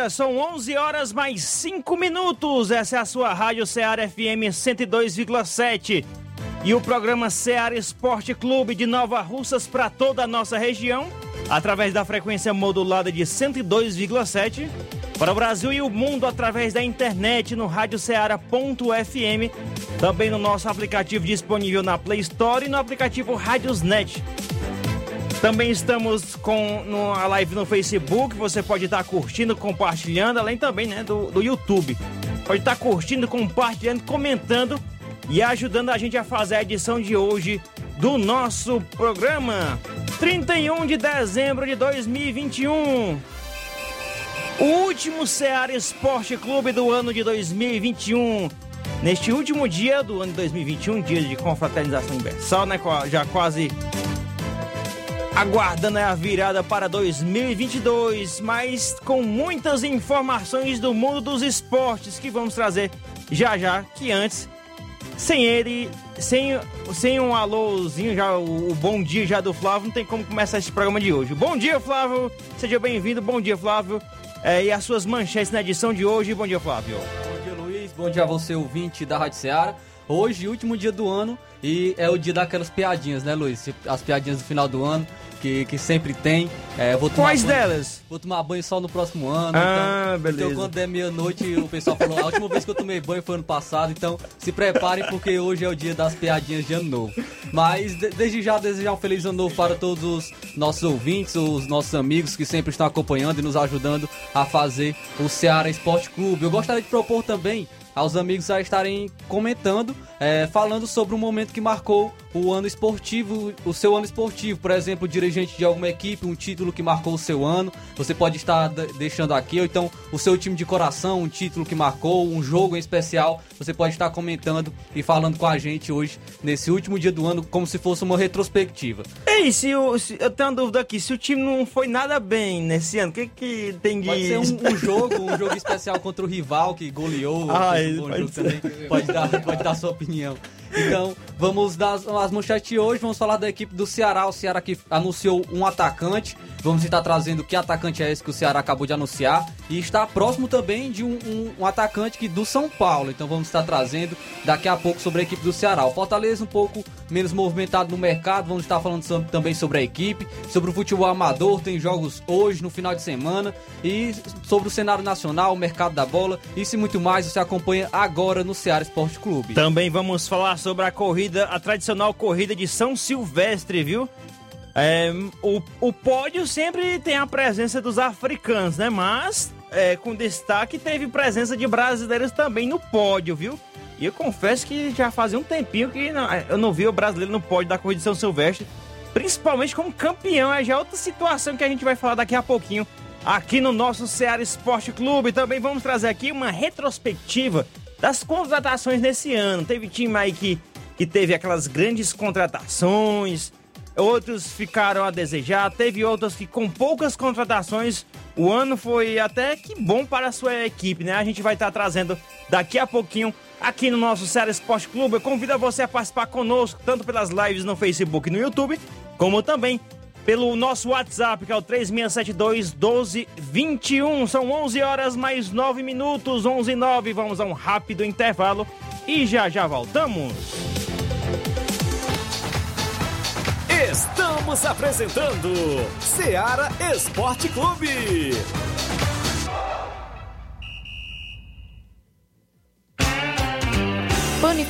Dia, são 11 horas mais 5 minutos. Essa é a sua Rádio Ceará FM 102,7 e o programa Ceará Esporte Clube de Nova Russas para toda a nossa região, através da frequência modulada de 102,7 para o Brasil e o mundo através da internet no radioceara.fm, também no nosso aplicativo disponível na Play Store e no aplicativo Radiosnet. Também estamos com a live no Facebook. Você pode estar curtindo, compartilhando, além também né, do, do YouTube. Pode estar curtindo, compartilhando, comentando e ajudando a gente a fazer a edição de hoje do nosso programa. 31 de dezembro de 2021. O último Ceará Esporte Clube do ano de 2021. Neste último dia do ano de 2021, dia de confraternização universal, né? Já quase aguardando a virada para 2022, mas com muitas informações do mundo dos esportes que vamos trazer já já, que antes, sem ele, sem, sem um alôzinho, já o, o bom dia já do Flávio, não tem como começar esse programa de hoje. Bom dia, Flávio, seja bem-vindo, bom dia, Flávio, é, e as suas manchetes na edição de hoje, bom dia, Flávio. Bom dia, Luiz, bom dia a você, ouvinte da Rádio Ceará. Hoje, último dia do ano, e é o dia daquelas piadinhas, né, Luiz? As piadinhas do final do ano que, que sempre tem. É, Quais banho, delas? Vou tomar banho só no próximo ano. Ah, então, beleza. Então, quando der meia-noite, o pessoal falou: a última vez que eu tomei banho foi ano passado. Então, se preparem, porque hoje é o dia das piadinhas de ano novo. Mas, de, desde já, desejar um feliz ano novo para todos os nossos ouvintes, os nossos amigos que sempre estão acompanhando e nos ajudando a fazer o Ceará Esporte Clube. Eu gostaria de propor também aos amigos a estarem comentando, é, falando sobre um momento que marcou o ano esportivo, o seu ano esportivo, por exemplo, dirigente de alguma equipe, um título que marcou o seu ano, você pode estar deixando aqui, ou então o seu time de coração, um título que marcou, um jogo em especial, você pode estar comentando e falando com a gente hoje, nesse último dia do ano, como se fosse uma retrospectiva. Ei, se, o, se eu tenho uma dúvida aqui, se o time não foi nada bem nesse ano, o que, que tem de... Pode ser um, um jogo, um jogo especial contra o rival que goleou, ah, um bom jogo também, pode dar, pode dar sua opinião. Então, vamos dar as, manchetes hoje. Vamos falar da equipe do Ceará. O Ceará que anunciou um atacante. Vamos estar trazendo que atacante é esse que o Ceará acabou de anunciar. E está próximo também de um, um, um atacante que do São Paulo. Então vamos estar trazendo daqui a pouco sobre a equipe do Ceará. O Fortaleza um pouco menos movimentado no mercado. Vamos estar falando também sobre a equipe, sobre o futebol amador. Tem jogos hoje, no final de semana. E sobre o cenário nacional, o mercado da bola. Isso e muito mais você acompanha agora no Ceará Esporte Clube. Também vamos falar sobre a corrida, a tradicional corrida de São Silvestre, viu? É, o, o pódio sempre tem a presença dos africanos, né? Mas, é, com destaque, teve presença de brasileiros também no pódio, viu? E eu confesso que já fazia um tempinho que não, eu não vi o brasileiro no pódio da corrida de São Silvestre, principalmente como campeão. É já outra situação que a gente vai falar daqui a pouquinho aqui no nosso Ceará Esporte Clube. Também vamos trazer aqui uma retrospectiva das contratações nesse ano. Teve time aí que, que teve aquelas grandes contratações, outros ficaram a desejar, teve outros que com poucas contratações, o ano foi até que bom para a sua equipe, né? A gente vai estar trazendo daqui a pouquinho aqui no nosso Ceará Esporte Clube. Eu convido você a participar conosco, tanto pelas lives no Facebook e no YouTube, como também pelo nosso WhatsApp, que é o 3672 1221. São 11 horas mais 9 minutos, 11 e 9. Vamos a um rápido intervalo e já já voltamos. Estamos apresentando Seara Esporte Clube.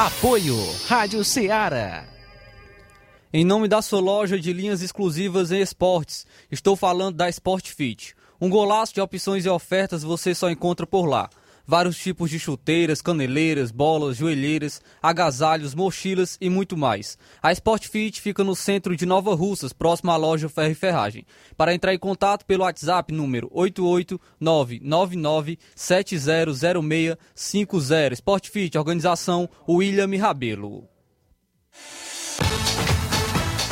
Apoio Rádio Ceará. Em nome da sua loja de linhas exclusivas em esportes, estou falando da Sport Fit. Um golaço de opções e ofertas você só encontra por lá. Vários tipos de chuteiras, caneleiras, bolas, joelheiras, agasalhos, mochilas e muito mais. A Sport Fit fica no centro de Nova Russas, próximo à loja Ferro e Ferragem. Para entrar em contato pelo WhatsApp número 88999700650. Sport Fit, organização William Rabelo.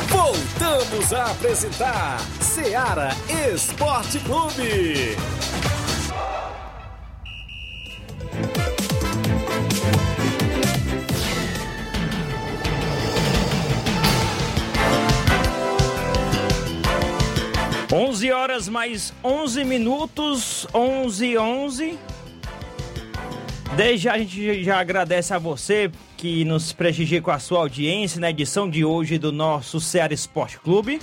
Voltamos a apresentar Seara Esporte Clube. 11 horas mais 11 minutos, 11 11. Desde já a gente já agradece a você que nos prestigia com a sua audiência na edição de hoje do nosso Ceará Esporte Clube.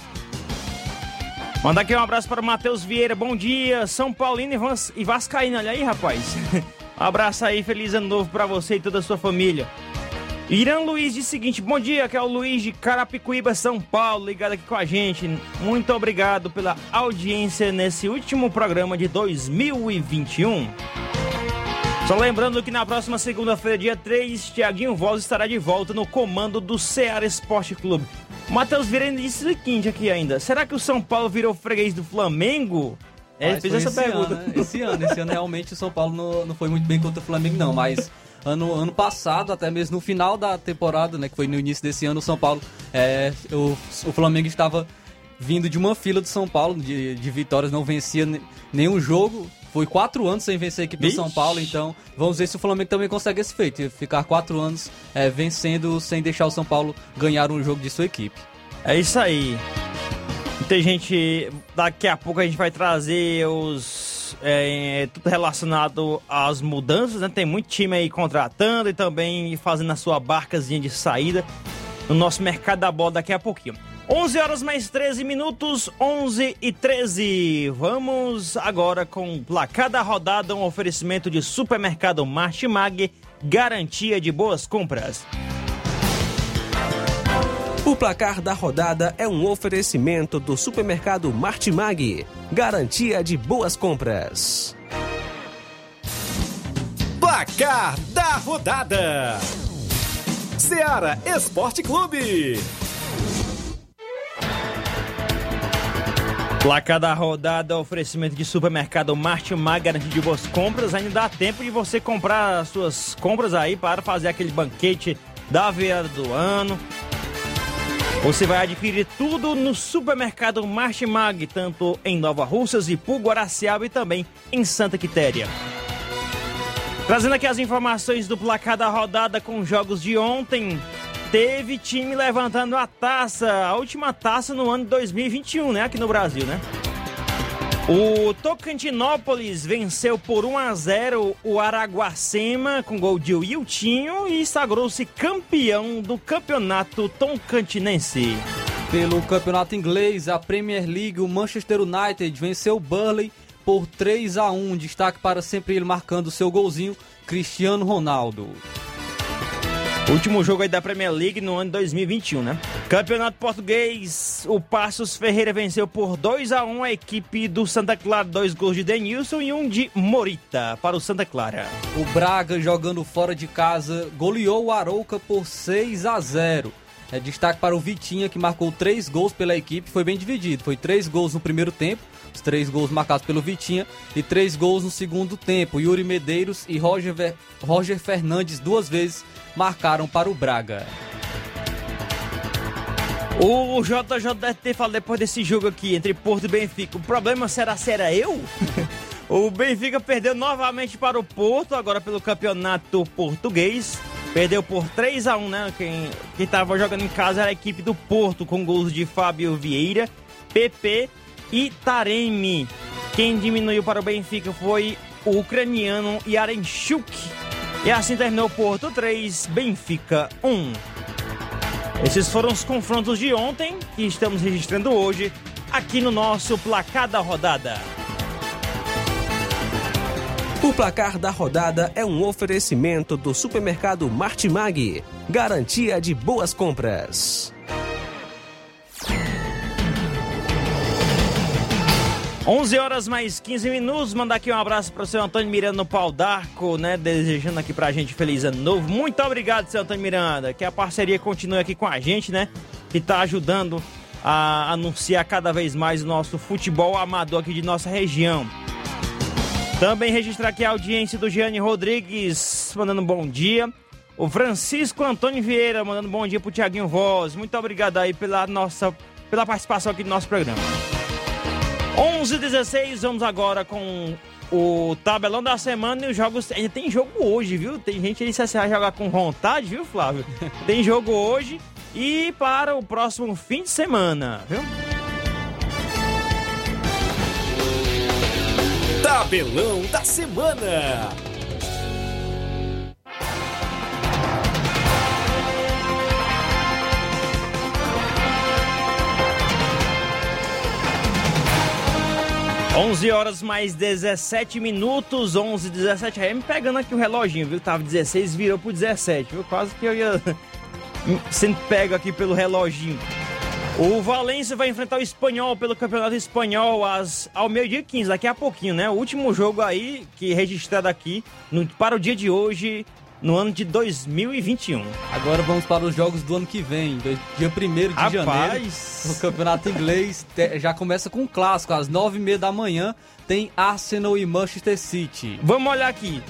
Mandar aqui um abraço para o Matheus Vieira, bom dia, São Paulino e Vas- Vascaíno, olha aí rapaz. Um abraço aí, feliz ano novo para você e toda a sua família. Irã Luiz diz o seguinte: bom dia, que é o Luiz de Carapicuíba, São Paulo, ligado aqui com a gente. Muito obrigado pela audiência nesse último programa de 2021. Só lembrando que na próxima segunda-feira, dia 3, Tiaguinho Voz estará de volta no comando do Ceará Esporte Clube. Matheus Vieira disse o seguinte aqui ainda: será que o São Paulo virou freguês do Flamengo? É, fez essa esse pergunta. Ano, né? Esse ano, esse ano realmente o São Paulo não, não foi muito bem contra o Flamengo, não. Mas ano, ano passado, até mesmo no final da temporada, né? Que foi no início desse ano, o São Paulo. É, o, o Flamengo estava vindo de uma fila do São Paulo, de, de vitórias, não vencia ne- nenhum jogo. Foi quatro anos sem vencer a equipe do. São Paulo, então vamos ver se o Flamengo também consegue esse feito. Ficar quatro anos é, vencendo sem deixar o São Paulo ganhar um jogo de sua equipe. É isso aí. Tem gente. Daqui a pouco a gente vai trazer os. É, tudo relacionado às mudanças, né? Tem muito time aí contratando e também fazendo a sua barcazinha de saída no nosso mercado da bola daqui a pouquinho. 11 horas mais 13 minutos, 11 e 13. Vamos agora com placar da rodada, um oferecimento de supermercado Martimag, garantia de boas compras. O placar da rodada é um oferecimento do supermercado Martimag. Garantia de boas compras. Placar da rodada: Seara Esporte Clube. Placar da rodada, oferecimento de supermercado Martimag, garantia de boas compras. Ainda dá tempo de você comprar as suas compras aí para fazer aquele banquete da virada do ano. Você vai adquirir tudo no supermercado Martimag, tanto em Nova Russas, Ipu, Guaraciaba e também em Santa Quitéria. Trazendo aqui as informações do placar da rodada com os jogos de ontem. Teve time levantando a taça, a última taça no ano de 2021, né? Aqui no Brasil, né? O Tocantinópolis venceu por 1 a 0 o Araguacema com gol de Wiltinho e sagrou-se campeão do campeonato toncantinense. Pelo campeonato inglês, a Premier League, o Manchester United venceu o Burnley por 3 a 1 Destaque para sempre ele marcando seu golzinho, Cristiano Ronaldo. Último jogo aí da Premier League no ano 2021, né? Campeonato Português, o Passos Ferreira venceu por 2 a 1 a equipe do Santa Clara, dois gols de Denilson e um de Morita para o Santa Clara. O Braga, jogando fora de casa, goleou o Arouca por 6 a 0. É destaque para o Vitinha, que marcou três gols pela equipe, foi bem dividido. Foi três gols no primeiro tempo, três gols marcados pelo Vitinha, e três gols no segundo tempo. Yuri Medeiros e Roger. Roger Fernandes duas vezes marcaram para o Braga. O JJ deve ter falado depois desse jogo aqui entre Porto e Benfica. O problema será se era eu? o Benfica perdeu novamente para o Porto, agora pelo campeonato português. Perdeu por 3 a 1 né? Quem estava jogando em casa era a equipe do Porto, com gols de Fábio Vieira, PP e Taremi. Quem diminuiu para o Benfica foi o ucraniano Yarenchuk. E assim terminou Porto 3, Benfica 1. Esses foram os confrontos de ontem que estamos registrando hoje aqui no nosso placar da rodada. O placar da rodada é um oferecimento do supermercado Martimag, garantia de boas compras. 11 horas mais 15 minutos. Mandar aqui um abraço para o seu Antônio Miranda no Pau d'Arco, né? Desejando aqui pra gente feliz ano novo. Muito obrigado, seu Antônio Miranda. Que a parceria continue aqui com a gente, né? Que tá ajudando a anunciar cada vez mais o nosso futebol amador aqui de nossa região. Também registrar aqui a audiência do Gianni Rodrigues, mandando bom dia. O Francisco Antônio Vieira, mandando bom dia pro Tiaguinho Voz. Muito obrigado aí pela nossa pela participação aqui do nosso programa. 11 16 vamos agora com o tabelão da semana e os jogos. Ainda tem jogo hoje, viu? Tem gente aí que vai jogar com vontade, viu, Flávio? tem jogo hoje e para o próximo fim de semana, viu? Tabelão da semana. 11 horas mais 17 minutos, 11 17 aí me pegando aqui o reloginho, viu? Tava 16, virou pro 17, viu? Quase que eu ia sendo pego aqui pelo reloginho. O Valência vai enfrentar o Espanhol pelo Campeonato Espanhol às, ao meio-dia 15, daqui a pouquinho, né? O último jogo aí, que registrado aqui no, para o dia de hoje, no ano de 2021. Agora vamos para os jogos do ano que vem, dia 1 de Rapaz. janeiro. O campeonato inglês já começa com um clássico, às 9h30 da manhã tem Arsenal e Manchester City. Vamos olhar aqui.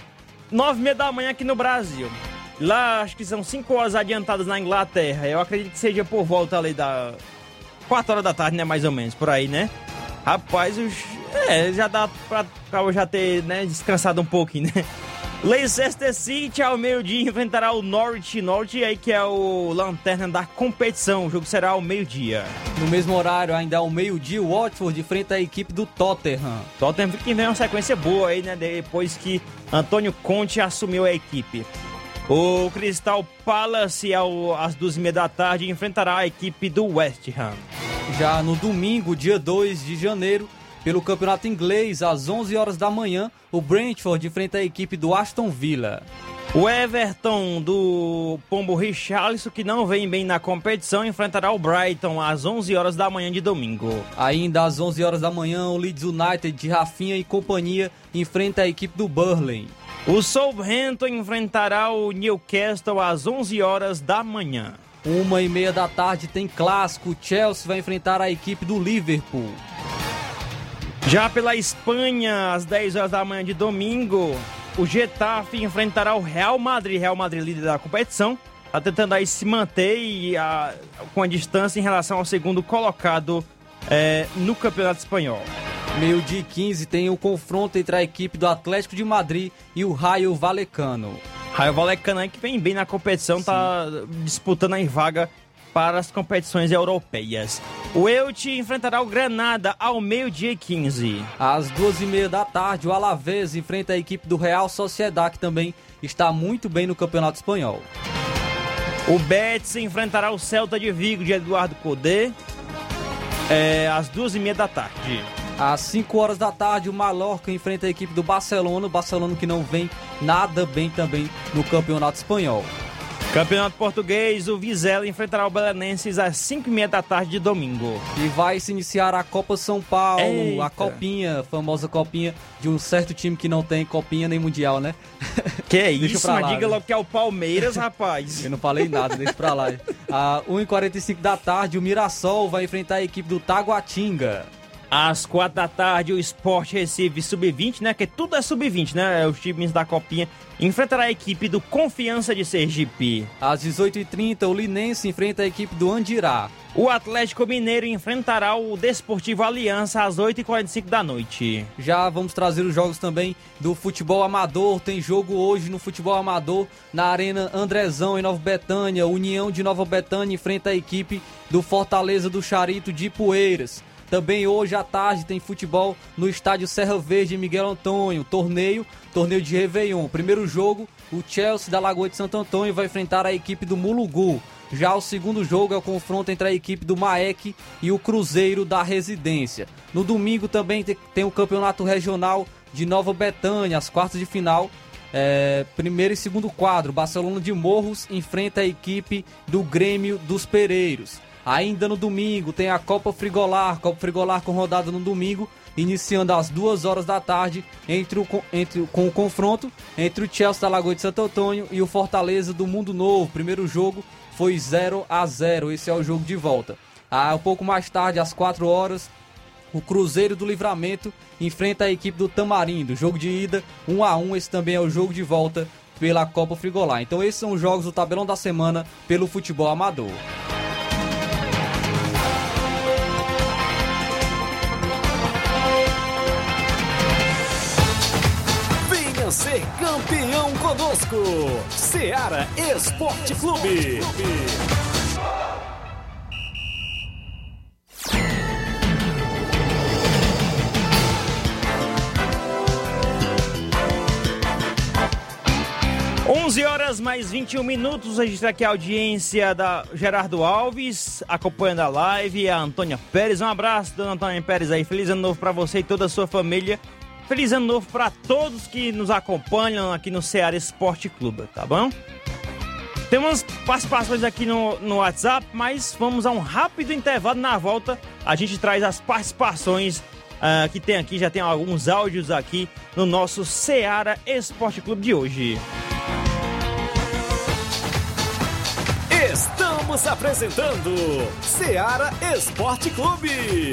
9 e meia da manhã aqui no Brasil. Lá acho que são 5 horas adiantadas na Inglaterra. Eu acredito que seja por volta ali da 4 horas da tarde, né? Mais ou menos, por aí, né? Rapaz, os... é, já dá pra, pra já ter né, descansado um pouquinho, né? Leicester City ao meio-dia enfrentará o Norwich Norwich aí que é o lanterna da competição. O jogo será ao meio-dia. No mesmo horário, ainda ao meio-dia, o Watford enfrenta a equipe do Tottenham. Tottenham que vem uma sequência boa aí, né? Depois que Antônio Conte assumiu a equipe. O Crystal Palace, ao, às duas e meia da tarde, enfrentará a equipe do West Ham. Já no domingo, dia 2 de janeiro, pelo Campeonato Inglês, às 11 horas da manhã, o Brentford enfrenta a equipe do Aston Villa. O Everton do Pombo Richarlison, que não vem bem na competição, enfrentará o Brighton às 11 horas da manhã de domingo. Ainda às 11 horas da manhã, o Leeds United de Rafinha e companhia enfrenta a equipe do Burnley. O Southampton enfrentará o Newcastle às 11 horas da manhã. Uma e meia da tarde tem clássico. O Chelsea vai enfrentar a equipe do Liverpool. Já pela Espanha, às 10 horas da manhã de domingo, o Getafe enfrentará o Real Madrid. Real Madrid líder da competição. Tá tentando aí se manter e, a- com a distância em relação ao segundo colocado é, no Campeonato Espanhol. Meio dia e 15 tem o confronto entre a equipe do Atlético de Madrid e o Raio Valecano. Raio Vallecano aí que vem bem na competição, tá disputando aí vaga para as competições europeias. O Elche enfrentará o Granada ao meio-dia e 15. Às duas e meia da tarde, o Alavés enfrenta a equipe do Real Sociedad, que também está muito bem no Campeonato Espanhol. O Betis enfrentará o Celta de Vigo de Eduardo Codê é, às duas e meia da tarde. Às 5 horas da tarde, o Mallorca enfrenta a equipe do Barcelona, o Barcelona que não vem nada bem também no Campeonato Espanhol. Campeonato Português, o Vizela enfrentará o Belenenses às 5h30 da tarde de domingo. E vai se iniciar a Copa São Paulo, Eita. a copinha, famosa copinha de um certo time que não tem copinha nem mundial, né? Que é isso, mas lá, diga né? logo que é o Palmeiras, rapaz. Eu não falei nada, deixa pra lá. A 1h45 da tarde, o Mirassol vai enfrentar a equipe do Taguatinga. Às quatro da tarde, o Sport Recife Sub-20, né? Que tudo é Sub-20, né? É Os times da Copinha enfrentará a equipe do Confiança de Sergipe. Às 18h30, o Linense enfrenta a equipe do Andirá. O Atlético Mineiro enfrentará o Desportivo Aliança às 8h45 da noite. Já vamos trazer os jogos também do futebol amador. Tem jogo hoje no futebol amador na Arena Andrezão, em Nova Betânia. União de Nova Betânia enfrenta a equipe do Fortaleza do Charito de Poeiras. Também hoje à tarde tem futebol no estádio Serra Verde Miguel Antônio. Torneio, torneio de Réveillon. Primeiro jogo, o Chelsea da Lagoa de Santo Antônio vai enfrentar a equipe do Mulugu. Já o segundo jogo é o confronto entre a equipe do Maek e o Cruzeiro da Residência. No domingo também te- tem o campeonato regional de Nova Betânia, as quartas de final. É, primeiro e segundo quadro, Barcelona de Morros enfrenta a equipe do Grêmio dos Pereiros. Ainda no domingo tem a Copa Frigolar, Copa Frigolar com rodada no domingo, iniciando às duas horas da tarde entre o, entre, com o confronto entre o Chelsea da Lagoa de Santo Antônio e o Fortaleza do Mundo Novo. Primeiro jogo foi 0 a 0 esse é o jogo de volta. Ah, um pouco mais tarde, às 4 horas, o Cruzeiro do Livramento enfrenta a equipe do Tamarindo. Jogo de ida, 1 a 1 esse também é o jogo de volta pela Copa Frigolar. Então esses são os jogos do tabelão da semana pelo futebol amador. Ser campeão conosco. Seara Esporte Clube. Onze horas mais 21 minutos. Registrar aqui a audiência da Gerardo Alves, acompanhando a live, a Antônia Pérez. Um abraço, dona Antônia Pérez aí. Feliz ano novo pra você e toda a sua família. Feliz ano novo pra todos que nos acompanham aqui no Ceará Esporte Clube, tá bom? Temos participações aqui no, no WhatsApp, mas vamos a um rápido intervalo. Na volta, a gente traz as participações ah, que tem aqui. Já tem alguns áudios aqui no nosso Ceará Esporte Clube de hoje. Estamos apresentando Seara Esporte Clube.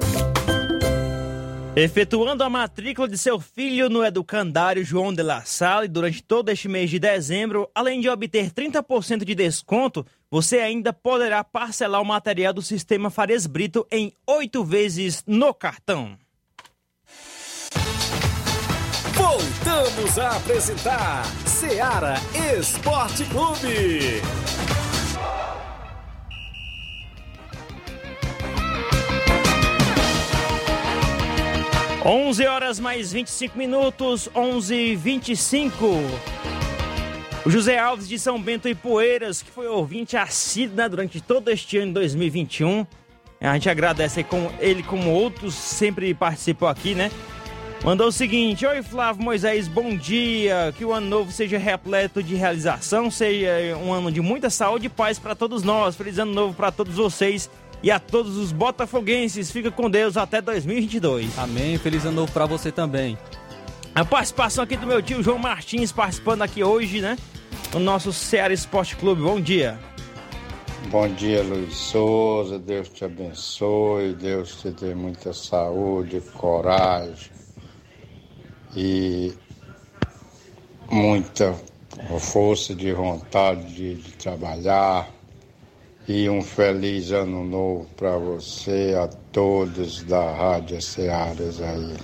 Efetuando a matrícula de seu filho no educandário João de La Salle durante todo este mês de dezembro, além de obter 30% de desconto, você ainda poderá parcelar o material do sistema Farias Brito em oito vezes no cartão. Voltamos a apresentar Seara Esporte Clube. 11 horas mais 25 minutos, 11 e 25. O José Alves de São Bento e Poeiras, que foi ouvinte né, durante todo este ano de 2021. A gente agradece com ele, como outros, sempre participou aqui, né? Mandou o seguinte: Oi Flávio Moisés, bom dia. Que o ano novo seja repleto de realização, seja um ano de muita saúde e paz para todos nós. Feliz ano novo para todos vocês e a todos os botafoguenses. Fica com Deus até 2022. Amém. Feliz ano novo para você também. A participação aqui do meu tio João Martins, participando aqui hoje, né? No nosso Ceará Esporte Clube. Bom dia. Bom dia, Luiz Souza. Deus te abençoe. Deus te dê muita saúde, coragem e muita força de vontade de, de trabalhar e um feliz ano novo para você, a todos da Rádio Cearas aí,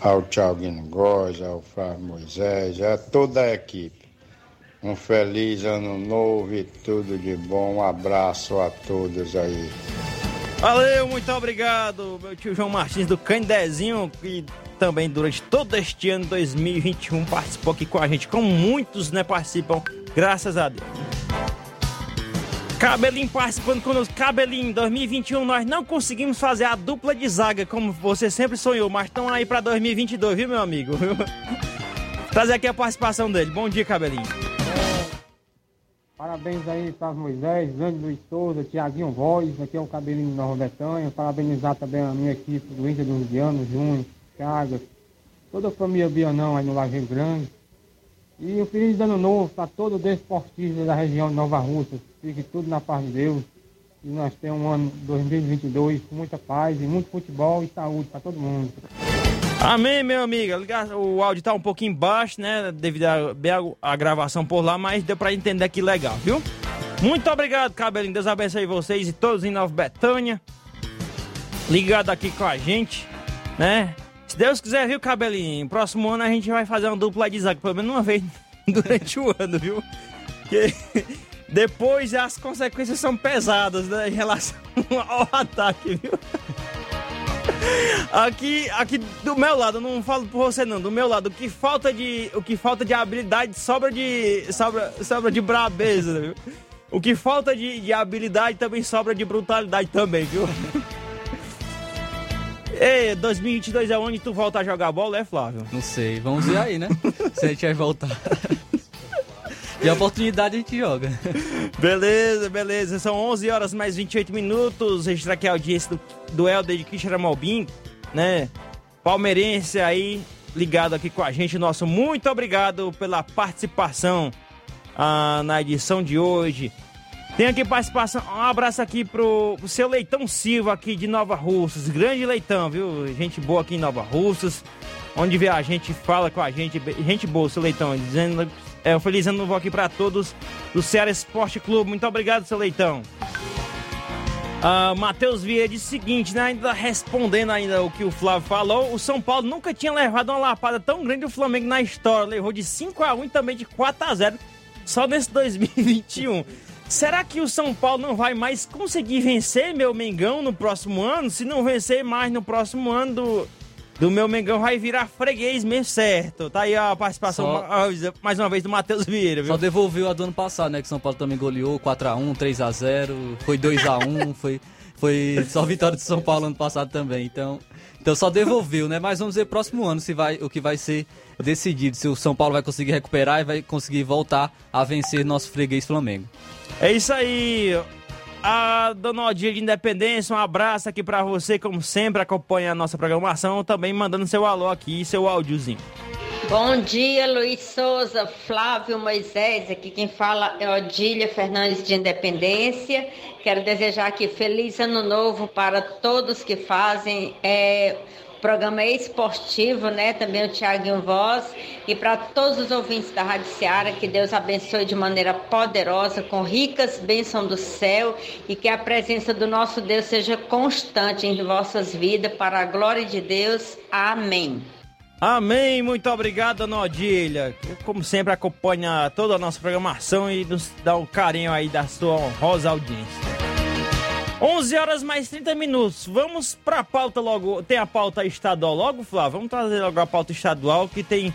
ao Thiaguinho Góes, ao Flávio Moisés, a toda a equipe. Um feliz ano novo e tudo de bom. Um abraço a todos aí. Valeu, muito obrigado, meu tio João Martins do Candezinho, que também durante todo este ano 2021 participou aqui com a gente, como muitos né, participam, graças a Deus. Cabelinho participando conosco. Cabelinho, 2021 nós não conseguimos fazer a dupla de zaga como você sempre sonhou, mas estão aí para 2022, viu, meu amigo? Trazer aqui a participação dele. Bom dia, Cabelinho. Parabéns aí para Moisés, grande Luiz Souza, Tiaguinho Voz, aqui é o Cabelinho da Betânia. Parabenizar também a minha equipe do Inter dos Vianos, Júnior, Chagas, toda a família Bianão aí no Lajeiro Grande. E um feliz ano novo para todo desportista da região de Nova Rússia. Fique tudo na paz de Deus. E nós temos um ano 2022 com muita paz e muito futebol e saúde para todo mundo. Amém, meu amigo. O áudio tá um pouquinho baixo, né? Devido à gravação por lá, mas deu para entender aqui legal, viu? Muito obrigado, Cabelinho. Deus abençoe vocês e todos em Nova Betânia. Ligado aqui com a gente, né? Se Deus quiser, viu, cabelinho? Próximo ano a gente vai fazer uma dupla de zaga, pelo menos uma vez durante o ano, viu? Porque depois as consequências são pesadas né, em relação ao ataque, viu? Aqui, aqui do meu lado, não falo por você não, do meu lado, o que falta de, o que falta de habilidade sobra de, sobra, sobra de brabeza, viu? O que falta de, de habilidade também sobra de brutalidade também, viu? Ei, 2022 é onde tu volta a jogar bola, é, Flávio? Não sei, vamos ver aí, né? Se a gente vai voltar. E a oportunidade a gente joga. Beleza, beleza. São 11 horas mais 28 minutos. Registrar aqui a audiência do, do Helder de Quixeramobim, né? Palmeirense aí, ligado aqui com a gente. Nosso muito obrigado pela participação ah, na edição de hoje. Tem aqui participação, um abraço aqui pro, pro seu Leitão Silva aqui de Nova Russas, grande Leitão, viu? Gente boa aqui em Nova Russas, onde vê a gente, fala com a gente, gente boa, seu Leitão, dizendo é, um feliz ano novo aqui para todos do Ceará Esporte Clube, muito obrigado, seu Leitão. Uh, Matheus Vieira disse o seguinte, né, ainda respondendo ainda o que o Flávio falou, o São Paulo nunca tinha levado uma lapada tão grande do Flamengo na história, levou de 5 a 1 e também de 4 a 0 só nesse 2021. Será que o São Paulo não vai mais conseguir vencer meu Mengão no próximo ano? Se não vencer mais no próximo ano do, do meu Mengão, vai virar freguês mesmo certo. Tá aí a participação Só... mais uma vez do Matheus Vieira, viu? Só devolveu a do ano passado, né? Que o São Paulo também goleou 4x1, 3x0, foi 2x1, foi. Foi só vitória de São Paulo ano passado também. Então, então só devolveu, né? Mas vamos ver próximo ano se vai, o que vai ser decidido. Se o São Paulo vai conseguir recuperar e vai conseguir voltar a vencer nosso freguês Flamengo. É isso aí. A Dona Odia de Independência, um abraço aqui pra você, como sempre, acompanha a nossa programação, também mandando seu alô aqui, seu áudiozinho. Bom dia, Luiz Souza, Flávio Moisés. Aqui quem fala é Odília Fernandes de Independência. Quero desejar aqui feliz ano novo para todos que fazem é, programa esportivo, né? Também o Tiaguinho Voz. E para todos os ouvintes da Rádio Seara, que Deus abençoe de maneira poderosa, com ricas bênçãos do céu e que a presença do nosso Deus seja constante em vossas vidas, para a glória de Deus. Amém. Amém, muito obrigado, que, Como sempre, acompanha toda a nossa programação e nos dá um carinho aí da sua honrosa audiência. 11 horas mais 30 minutos. Vamos pra pauta logo. Tem a pauta estadual logo, Flávio? Vamos trazer logo a pauta estadual que tem.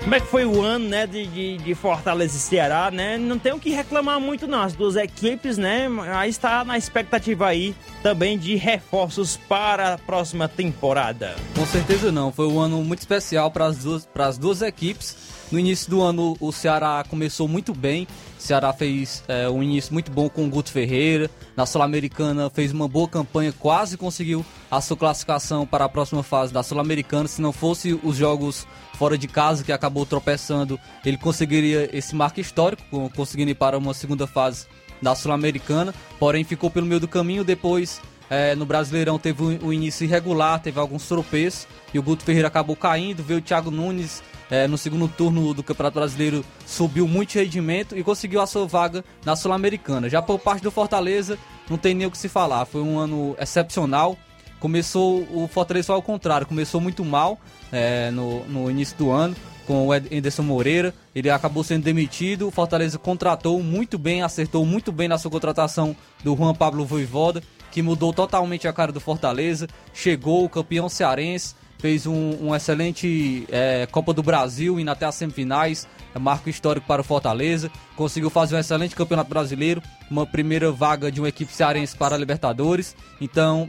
Como é que foi o ano, né, de, de, de Fortaleza e Ceará, né? Não tem o que reclamar muito, não. As duas equipes, né? Aí está na expectativa aí também de reforços para a próxima temporada. Com certeza não, foi um ano muito especial para as duas, para as duas equipes. No início do ano o Ceará começou muito bem, Ceará fez é, um início muito bom com o Guto Ferreira, na Sul-Americana fez uma boa campanha, quase conseguiu a sua classificação para a próxima fase da Sul-Americana. Se não fosse os jogos fora de casa que acabou tropeçando, ele conseguiria esse marco histórico, conseguindo ir para uma segunda fase da Sul-Americana, porém ficou pelo meio do caminho. Depois, eh, no Brasileirão, teve um, um início irregular, teve alguns tropeços e o Guto Ferreira acabou caindo. Veio o Thiago Nunes eh, no segundo turno do Campeonato Brasileiro, subiu muito de rendimento e conseguiu a sua vaga na Sul-Americana. Já por parte do Fortaleza, não tem nem o que se falar, foi um ano excepcional. Começou o Fortaleza foi ao contrário, começou muito mal eh, no, no início do ano com o Anderson Moreira. Ele acabou sendo demitido. O Fortaleza contratou muito bem, acertou muito bem na sua contratação do Juan Pablo Voivoda, que mudou totalmente a cara do Fortaleza. Chegou o campeão cearense, fez um, um excelente eh, Copa do Brasil, indo até as semifinais. É marco histórico para o Fortaleza. Conseguiu fazer um excelente campeonato brasileiro, uma primeira vaga de uma equipe cearense para a Libertadores. Então,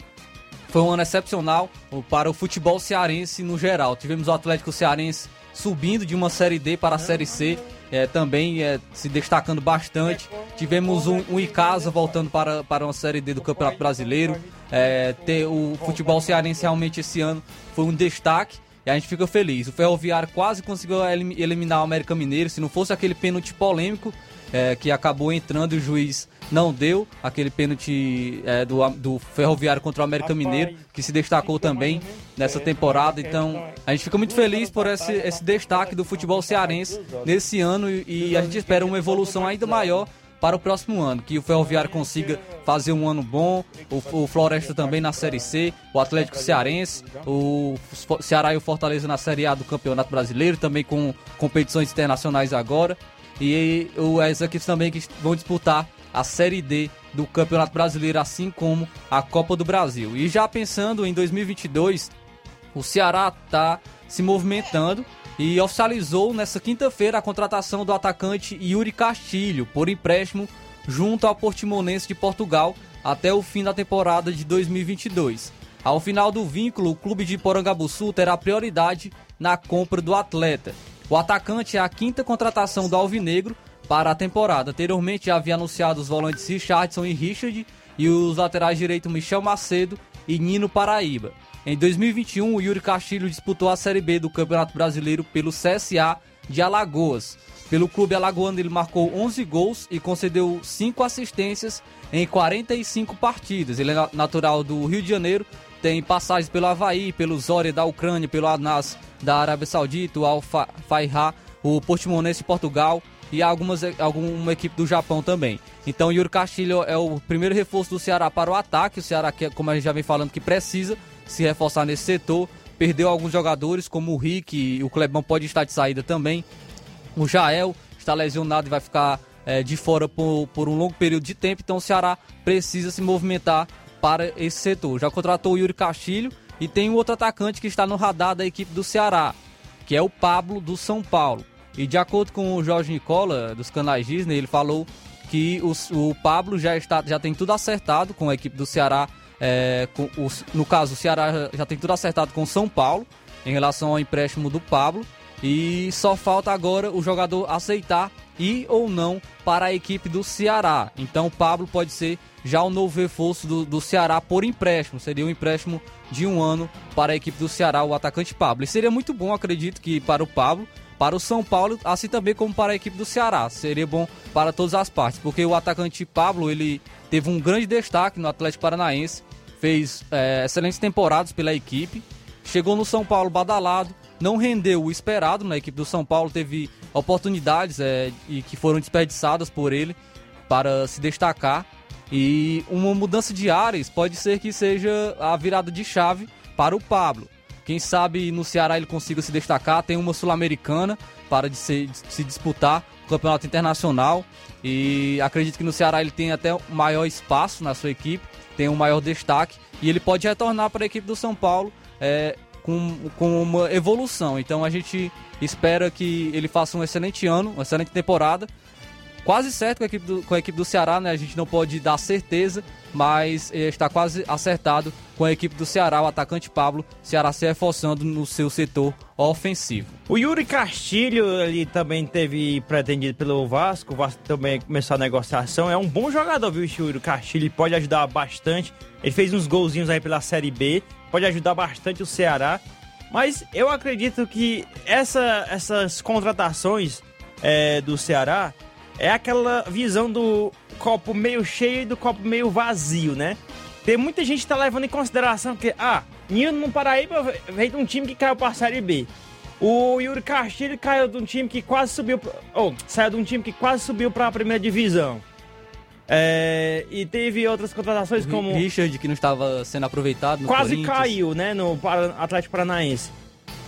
foi um ano excepcional para o futebol cearense no geral. Tivemos o Atlético Cearense subindo de uma Série D para a Série C, eh, também eh, se destacando bastante. Tivemos um, um Icasa voltando para, para uma Série D do Campeonato Brasileiro. Eh, ter o futebol cearense realmente esse ano foi um destaque. E a gente fica feliz. O Ferroviário quase conseguiu elim- eliminar o América Mineiro. Se não fosse aquele pênalti polêmico eh, que acabou entrando e o juiz não deu, aquele pênalti eh, do, do Ferroviário contra o América Mineiro, que se destacou também nessa temporada. Então a gente fica muito feliz por esse, esse destaque do futebol cearense nesse ano e, e a gente espera uma evolução ainda maior para o próximo ano, que o Ferroviário consiga fazer um ano bom, o, o Floresta também na Série C, o Atlético Cearense, o Ceará e o Fortaleza na Série A do Campeonato Brasileiro, também com competições internacionais agora, e o, as equipes também que vão disputar a Série D do Campeonato Brasileiro, assim como a Copa do Brasil. E já pensando em 2022, o Ceará está se movimentando e oficializou nessa quinta-feira a contratação do atacante Yuri Castilho por empréstimo junto ao Portimonense de Portugal até o fim da temporada de 2022. Ao final do vínculo, o clube de Porangabuçu terá prioridade na compra do atleta. O atacante é a quinta contratação do Alvinegro para a temporada. Anteriormente já havia anunciado os volantes Richardson e Richard e os laterais direito Michel Macedo e Nino Paraíba. Em 2021, o Yuri Castilho disputou a Série B do Campeonato Brasileiro pelo CSA de Alagoas. Pelo clube alagoano, ele marcou 11 gols e concedeu 5 assistências em 45 partidas. Ele é natural do Rio de Janeiro, tem passagens pelo Havaí, pelo Zória da Ucrânia, pelo Anas da Arábia Saudita, o Al Fa- Faiha, o Portimonense de Portugal e algumas, alguma equipe do Japão também. Então, Yuri Castilho é o primeiro reforço do Ceará para o ataque. O Ceará, como a gente já vem falando, que precisa se reforçar nesse setor. Perdeu alguns jogadores, como o Rick, e o Clebão pode estar de saída também. O Jael está lesionado e vai ficar eh, de fora por, por um longo período de tempo. Então o Ceará precisa se movimentar para esse setor. Já contratou o Yuri Castilho e tem um outro atacante que está no radar da equipe do Ceará, que é o Pablo do São Paulo. E de acordo com o Jorge Nicola, dos canais Disney, ele falou que o, Pablo já, está, já tem tudo acertado com a equipe do Ceará. é, com no caso, o Ceará já tem tudo acertado com São Paulo em relação ao empréstimo do Pablo. E só falta agora o jogador aceitar ir ou não para a equipe do Ceará. Então o Pablo pode ser já o novo reforço do, do Ceará por empréstimo. Seria um empréstimo de um ano para a equipe do Ceará, o atacante Pablo. E seria muito bom, acredito que para o Pablo, para o São Paulo, assim também como para a equipe do Ceará. Seria bom para todas as partes, porque o atacante Pablo ele teve um grande destaque no Atlético Paranaense, fez é, excelentes temporadas pela equipe, chegou no São Paulo badalado, não rendeu o esperado na equipe do São Paulo, teve oportunidades é, e que foram desperdiçadas por ele para se destacar. E uma mudança de áreas pode ser que seja a virada de chave para o Pablo. Quem sabe no Ceará ele consiga se destacar, tem uma sul-americana para de se, de se disputar o campeonato internacional e acredito que no Ceará ele tem até maior espaço na sua equipe, tem um maior destaque e ele pode retornar para a equipe do São Paulo é, com, com uma evolução. Então a gente espera que ele faça um excelente ano, uma excelente temporada. Quase certo com a equipe do, com a equipe do Ceará, né? A gente não pode dar certeza, mas eh, está quase acertado com a equipe do Ceará, o atacante Pablo, Ceará se reforçando no seu setor ofensivo. O Yuri Castilho, ele também teve pretendido pelo Vasco, o Vasco também começou a negociação, é um bom jogador, viu, esse Yuri Castilho, ele pode ajudar bastante, ele fez uns golzinhos aí pela Série B, pode ajudar bastante o Ceará, mas eu acredito que essa, essas contratações é, do Ceará é aquela visão do copo meio cheio e do copo meio vazio, né? Tem muita gente que tá levando em consideração que, ah, Nino no Paraíba veio de um time que caiu pra Série B. O Yuri Castilho caiu de um time que quase subiu, ou saiu de um time que quase subiu pra primeira divisão. É, e teve outras contratações como Richard, que não estava sendo aproveitado quase caiu, né, no Para- Atlético Paranaense.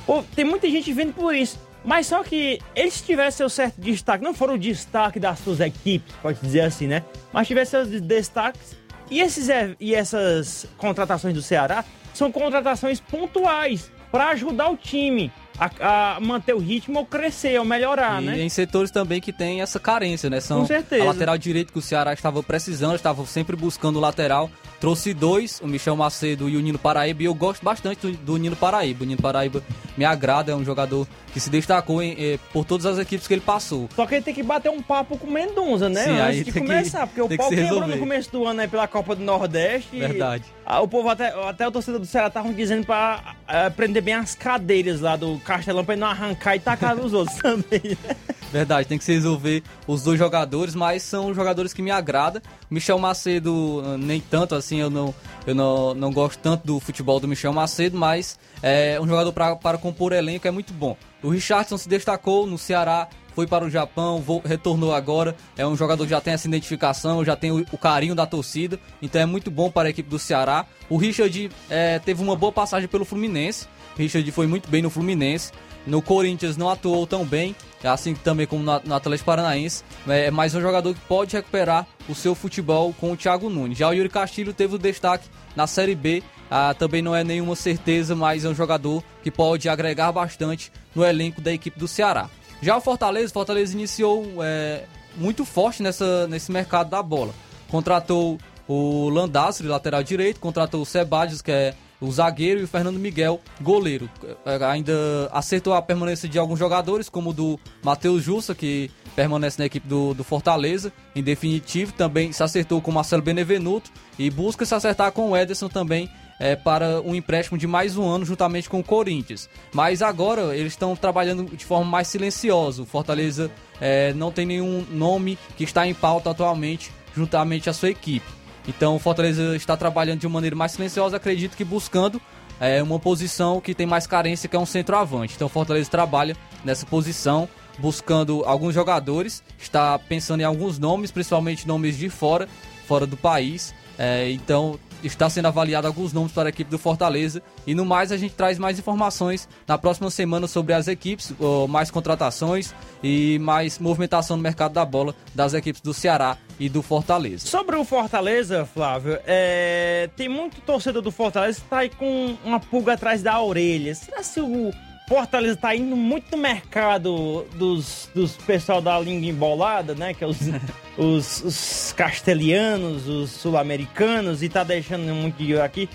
Pô, tem muita gente vendo por isso. Mas só que eles tivessem seu certo destaque, não foram o destaque das suas equipes, pode dizer assim, né? Mas tivessem seus destaques. E, esses, e essas contratações do Ceará são contratações pontuais para ajudar o time a, a manter o ritmo ou crescer, ou melhorar, e né? em setores também que tem essa carência, né? São Com certeza. A lateral direito que o Ceará estava precisando, estava sempre buscando o lateral. Trouxe dois, o Michel Macedo e o Nino Paraíba. E eu gosto bastante do, do Nino Paraíba. O Nino Paraíba me agrada, é um jogador que se destacou em, eh, por todas as equipes que ele passou. Só que ele tem que bater um papo com o Mendonça, né? Sim, Antes de tem que- começar, porque o pau quebrou no começo do ano aí pela Copa do Nordeste. e- Verdade. Ah, o povo até, até o torcedor do Ceará estavam dizendo pra ah, prender bem as cadeiras lá do Castelão pra ele não arrancar e tacar nos outros também. né? Verdade, tem que se resolver os dois jogadores, mas são jogadores que me agradam. Michel Macedo, eh, nem tanto assim, eu não, eu não, não gosto tanto do futebol do Michel Macedo, mas é um jogador pra, para compor elenco é muito bom. O Richardson se destacou no Ceará, foi para o Japão, retornou agora. É um jogador que já tem essa identificação, já tem o, carinho da torcida, então é muito bom para a equipe do Ceará. O Richard eh, teve uma boa passagem pelo Fluminense, Richard foi muito bem no Fluminense. No Corinthians não atuou tão bem, assim também como no, Atlético Paranaense, é mais um jogador que pode recuperar o seu futebol com o Thiago Nunes. Já o Yuri Castilho teve o destaque na Série B, ah, também não é nenhuma certeza, mas é um jogador que pode agregar bastante no elenco da equipe do Ceará. Já o Fortaleza, o Fortaleza iniciou é, muito forte nessa, nesse mercado da bola. Contratou o Landastro, lateral direito, contratou o Sebadios, que é o zagueiro, e o Fernando Miguel, goleiro. É, Ainda acertou a permanência de alguns jogadores, como o do Matheus Jussa, que permanece na equipe do, do Fortaleza, em definitivo. Também se acertou com o Marcelo Benevenuto e busca se acertar com o Ederson também é, para um empréstimo de mais um ano juntamente com o Corinthians. Mas agora eles estão trabalhando de forma mais silenciosa. O Fortaleza é, não tem nenhum nome que está em pauta atualmente juntamente à sua equipe. Então o Fortaleza está trabalhando de uma maneira mais silenciosa, acredito que buscando é, uma posição que tem mais carência, que é um centroavante. Então o Fortaleza trabalha nessa posição, buscando alguns jogadores, está pensando em alguns nomes, principalmente nomes de fora, fora do país. É, então está sendo avaliado alguns nomes para a equipe do Fortaleza. E no mais a gente traz mais informações na próxima semana sobre as equipes, mais contratações e mais movimentação no mercado da bola das equipes do Ceará e do Fortaleza. Sobre o Fortaleza, Flávio, é, tem muito torcedor do Fortaleza que tá aí com uma pulga atrás da orelha. Será se o, Fortaleza tá indo muito no mercado dos, dos pessoal da língua embolada, né? Que é os, os, os castelhanos, os sul-americanos, e tá deixando muito dinheiro aqui.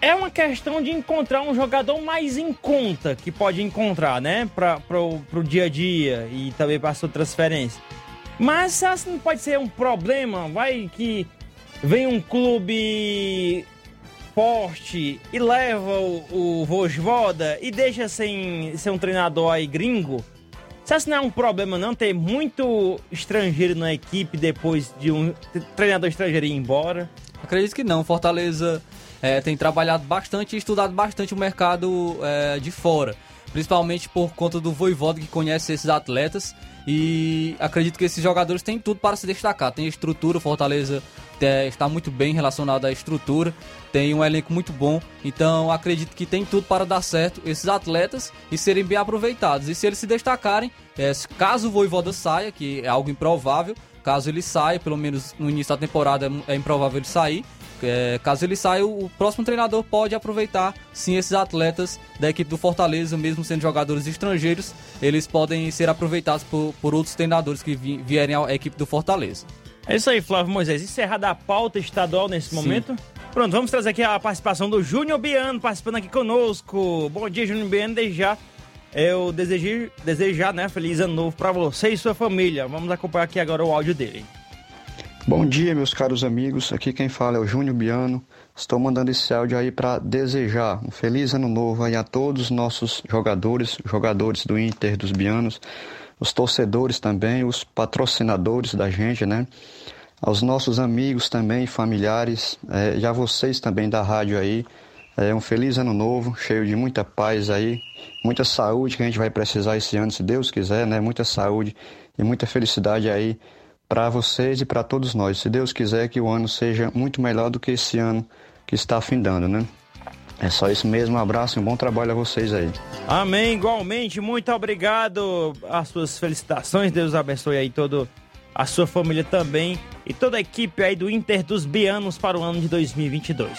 É uma questão de encontrar um jogador mais em conta que pode encontrar, né? Para pro, pro dia a dia e também para sua transferência. Mas assim não pode ser um problema, vai que vem um clube forte e leva o, o Vojvoda e deixa sem ser um treinador aí gringo. Você acha não é um problema não ter muito estrangeiro na equipe depois de um treinador estrangeiro ir embora? Acredito que não. Fortaleza é, tem trabalhado bastante e estudado bastante o mercado é, de fora. Principalmente por conta do Voivoda que conhece esses atletas. E acredito que esses jogadores têm tudo para se destacar. Tem estrutura, Fortaleza é, está muito bem relacionado à estrutura, tem um elenco muito bom, então acredito que tem tudo para dar certo esses atletas e serem bem aproveitados. E se eles se destacarem, é, caso o Voivoda saia, que é algo improvável, caso ele saia, pelo menos no início da temporada é improvável ele sair, é, caso ele saia, o próximo treinador pode aproveitar sim esses atletas da equipe do Fortaleza, mesmo sendo jogadores estrangeiros, eles podem ser aproveitados por, por outros treinadores que vi, vierem à equipe do Fortaleza. É isso aí, Flávio Moisés. Encerrada a pauta estadual nesse Sim. momento. Pronto, vamos trazer aqui a participação do Júnior Biano, participando aqui conosco. Bom dia, Júnior Biano. Desde já, eu desejo, desejar, né, feliz ano novo para você e sua família. Vamos acompanhar aqui agora o áudio dele. Bom dia, meus caros amigos. Aqui quem fala é o Júnior Biano. Estou mandando esse áudio aí para desejar um feliz ano novo aí a todos os nossos jogadores, jogadores do Inter, dos Bianos os torcedores também, os patrocinadores da gente, né? Aos nossos amigos também, familiares, é, e a vocês também da rádio aí. É, um feliz ano novo, cheio de muita paz aí, muita saúde que a gente vai precisar esse ano, se Deus quiser, né? Muita saúde e muita felicidade aí para vocês e para todos nós. Se Deus quiser que o ano seja muito melhor do que esse ano que está findando, né? É só isso mesmo, um abraço e um bom trabalho a vocês aí. Amém, igualmente, muito obrigado. As suas felicitações, Deus abençoe aí todo a sua família também e toda a equipe aí do Inter dos Bianos para o ano de 2022.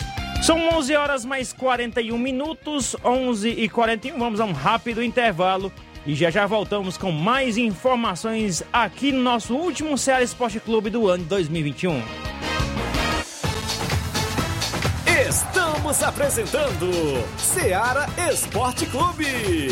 São 11 horas mais 41 minutos, 11 e 41. Vamos a um rápido intervalo e já já voltamos com mais informações aqui no nosso último Ceará Esporte Clube do ano de 2021. Estamos apresentando Seara Esporte Clube.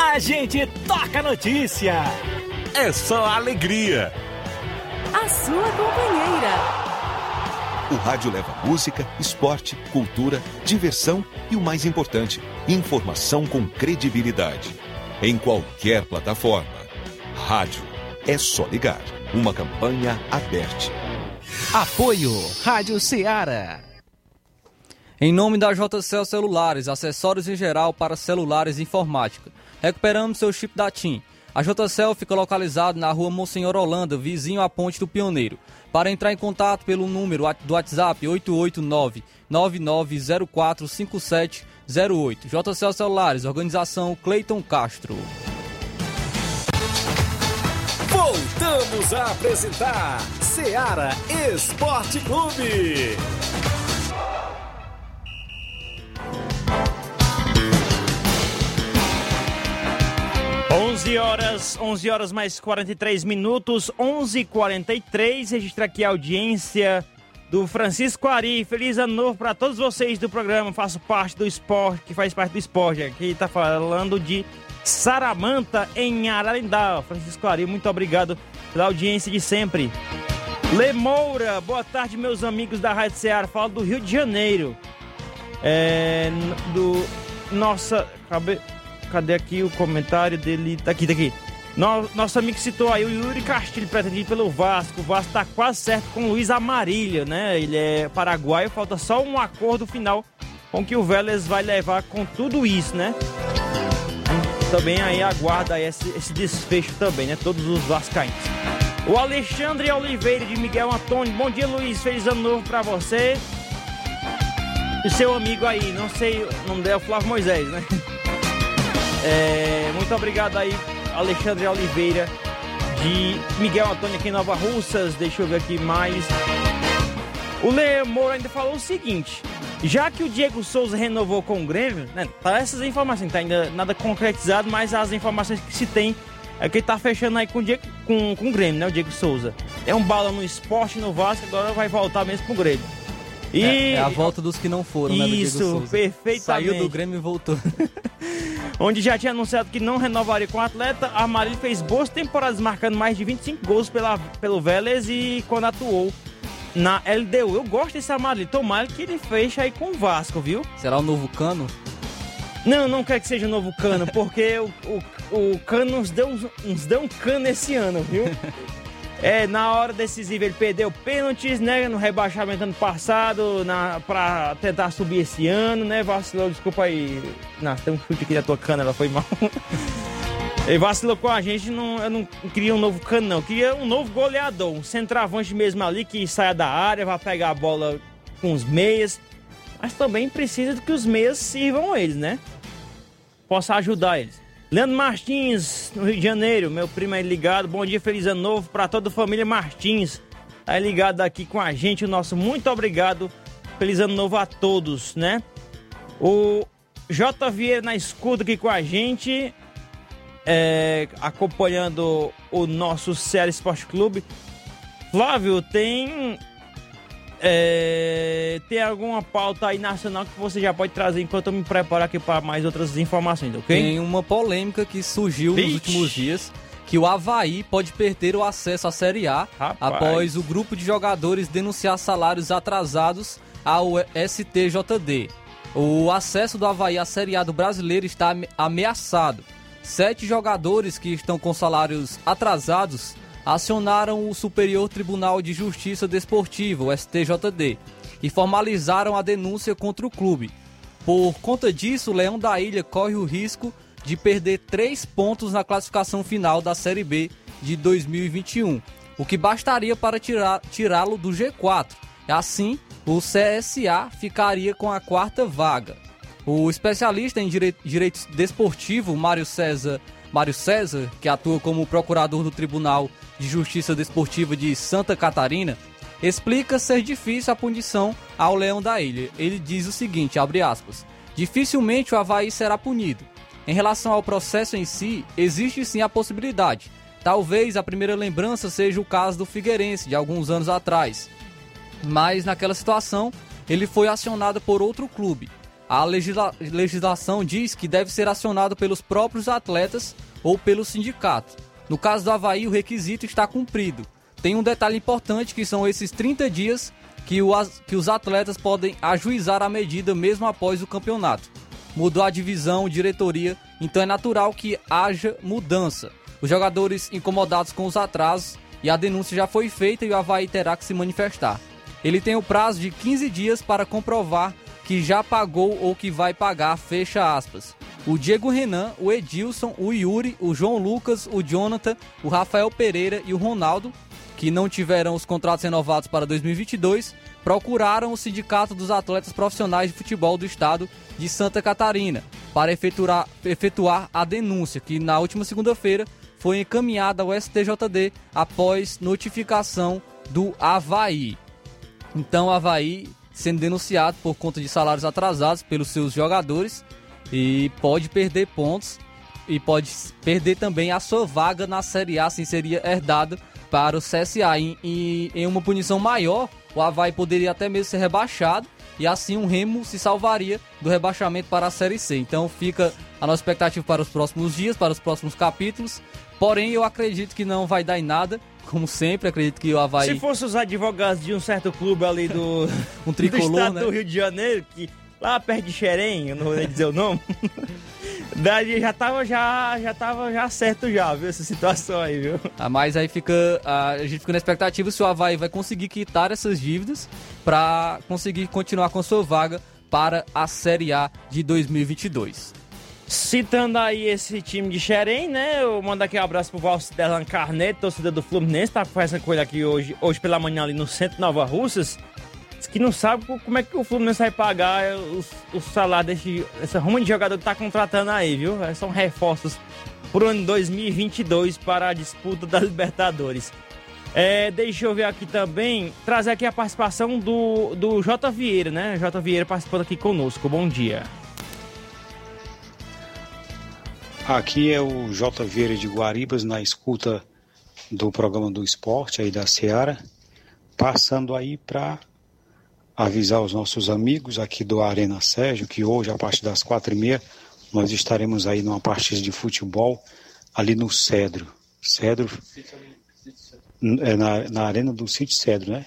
A gente toca notícia. É só alegria. A sua companheira. O rádio leva música, esporte, cultura, diversão e o mais importante, informação com credibilidade. Em qualquer plataforma. Rádio. É só ligar. Uma campanha aberta. Apoio Rádio Ceará. Em nome da JCL Celulares, acessórios em geral para celulares e informática recuperamos seu chip da TIM. A JCL fica localizado na rua Monsenhor Holanda, vizinho à Ponte do Pioneiro. Para entrar em contato pelo número do WhatsApp 889-9904-5708. JCL Celulares, organização Cleiton Castro. Voltamos a apresentar Seara Esporte Clube. 11 horas, 11 horas mais 43 minutos, 11:43. Registra aqui a audiência do Francisco Ari. Feliz ano novo para todos vocês do programa. Faço parte do esporte, que faz parte do esporte. Aqui tá falando de Saramanta, em Ararindá. Francisco Ari, muito obrigado pela audiência de sempre. Lemoura, boa tarde, meus amigos da Rádio Ceará. Falo do Rio de Janeiro. É, do. Nossa. Cadê, aqui o comentário dele? Tá aqui, tá aqui. No, nosso amigo citou aí o Yuri Castilho, pretendido pelo Vasco. O Vasco tá quase certo com o Luiz Amarília, né? Ele é paraguaio, falta só um acordo final com que o Vélez vai levar com tudo isso, né? Também aí aguarda esse, esse desfecho também, né? Todos os vascaínos. O Alexandre Oliveira de Miguel Antônio. Bom dia, Luiz. Feliz ano novo pra você. E seu amigo aí, não sei, o nome dele é o Flávio Moisés, né? É, muito obrigado aí, Alexandre Oliveira de Miguel Antônio aqui em Nova Russas. Deixa eu ver aqui mais. O Leomor ainda falou o seguinte: já que o Diego Souza renovou com o Grêmio, né, tá essas informações, tá ainda nada concretizado, mas as informações que se tem é que ele tá fechando aí com o, Diego, com, com o Grêmio, né? O Diego Souza. É um bala no esporte no Vasco, agora vai voltar mesmo pro Grêmio. E... É, é, a volta dos que não foram, Isso, né? Isso, perfeitamente. Saiu do Grêmio e voltou. Onde já tinha anunciado que não renovaria com o atleta, a Marília fez boas temporadas, marcando mais de 25 gols pela, pelo Vélez e quando atuou na LDU. Eu gosto desse Amarillo. Tomara que ele feche aí com o Vasco, viu? Será o novo Cano? Não, não quero que seja o novo Cano, porque o, o, o Cano nos deu, nos deu um cano esse ano, viu? É, na hora decisiva ele perdeu pênaltis, né? No rebaixamento ano passado, na, pra tentar subir esse ano, né? Vacilou, desculpa aí. Nossa, tem um chute aqui da tua cana, ela foi mal. Ele vacilou com a gente, não, eu não queria um novo cano, não. Eu queria um novo goleador, um centroavante mesmo ali que saia da área, vá pegar a bola com os meias. Mas também precisa que os meias sirvam eles, né? Possa ajudar eles. Leandro Martins, no Rio de Janeiro, meu primo aí ligado. Bom dia, feliz ano novo para toda a família Martins. Aí ligado aqui com a gente, o nosso muito obrigado. Feliz ano novo a todos, né? O J. Vieira na escuta aqui com a gente, é, acompanhando o nosso Ceará Esporte Clube. Flávio, tem é, tem alguma pauta aí nacional que você já pode trazer enquanto eu me preparo aqui para mais outras informações, ok? Tem uma polêmica que surgiu Vixe. nos últimos dias que o Havaí pode perder o acesso à Série A Rapaz. após o grupo de jogadores denunciar salários atrasados ao STJD. O acesso do Havaí à Série A do brasileiro está ameaçado. Sete jogadores que estão com salários atrasados acionaram o Superior Tribunal de Justiça Desportiva, o STJD, e formalizaram a denúncia contra o clube. Por conta disso, o Leão da Ilha corre o risco de perder três pontos na classificação final da Série B de 2021, o que bastaria para tirá-lo do G4. Assim, o CSA ficaria com a quarta vaga. O especialista em direito, desportivo, Mário César, Mário César, que atua como procurador do Tribunal de Justiça Desportiva de Santa Catarina, explica ser difícil a punição ao Leão da Ilha. Ele diz o seguinte, abre aspas, dificilmente o Havaí será punido. Em relação ao processo em si, existe sim a possibilidade. Talvez a primeira lembrança seja o caso do Figueirense, de alguns anos atrás. Mas naquela situação, ele foi acionado por outro clube. A legisla legislação diz que deve ser acionado pelos próprios atletas ou pelo sindicato. No caso do Havaí, o requisito está cumprido. Tem um detalhe importante que são esses 30 dias que, o, que os atletas podem ajuizar a medida mesmo após o campeonato. Mudou a divisão, diretoria, então é natural que haja mudança. Os jogadores incomodados com os atrasos e a denúncia já foi feita e o Havaí terá que se manifestar. Ele tem o prazo de 15 dias para comprovar que já pagou ou que vai pagar, fecha aspas o Diego Renan, o Edilson, o Yuri, o João Lucas, o Jonathan, o Rafael Pereira e o Ronaldo, que não tiveram os contratos renovados para 2022, procuraram o Sindicato dos Atletas Profissionais de Futebol do Estado de Santa Catarina para efetuar, efetuar a denúncia, que na última segunda-feira foi encaminhada ao STJD após notificação do Havaí. Então, Havaí sendo denunciado por conta de salários atrasados pelos seus jogadores e pode perder pontos e pode perder também a sua vaga na Série A, assim seria herdado para o CSA. Em, em, em uma punição maior, o Havaí poderia até mesmo ser rebaixado e assim o Remo se salvaria do rebaixamento para a Série C. Então fica a nossa expectativa para os próximos dias, para os próximos capítulos. Porém, eu acredito que não vai dar em nada. Como sempre, acredito que o Havaí. Se fosse os advogados de um certo clube ali do, um tricolor, do estado né? do Rio de Janeiro, que lá perto de Xerém, eu não vou nem dizer o nome, daí já tava já, já tava já certo já, viu, essa situação aí, viu? Ah, mas aí fica, a, a gente fica na expectativa se o Havaí vai conseguir quitar essas dívidas para conseguir continuar com sua vaga para a Série A de 2022. Citando aí esse time de Xerém, né? Eu mando aqui um abraço pro Valcidelan Carneiro, torcedor do Fluminense, tá conversando com ele aqui hoje, hoje pela manhã ali no centro Nova Russas. Diz que não sabe como é que o Fluminense vai pagar o, o salário desse, dessa ruma de jogador que tá contratando aí, viu? São reforços pro ano 2022 para a disputa da Libertadores. É, deixa eu ver aqui também, trazer aqui a participação do, do J. Vieira, né? J. Vieira participando aqui conosco. Bom dia. Aqui é o J. Vieira de Guaribas, na escuta do programa do esporte aí da Seara, passando aí para avisar os nossos amigos aqui do Arena Sérgio que hoje, a partir das quatro e meia, nós estaremos aí numa partida de futebol ali no Cedro. Cedro, é na, na arena do Sítio Cedro, né?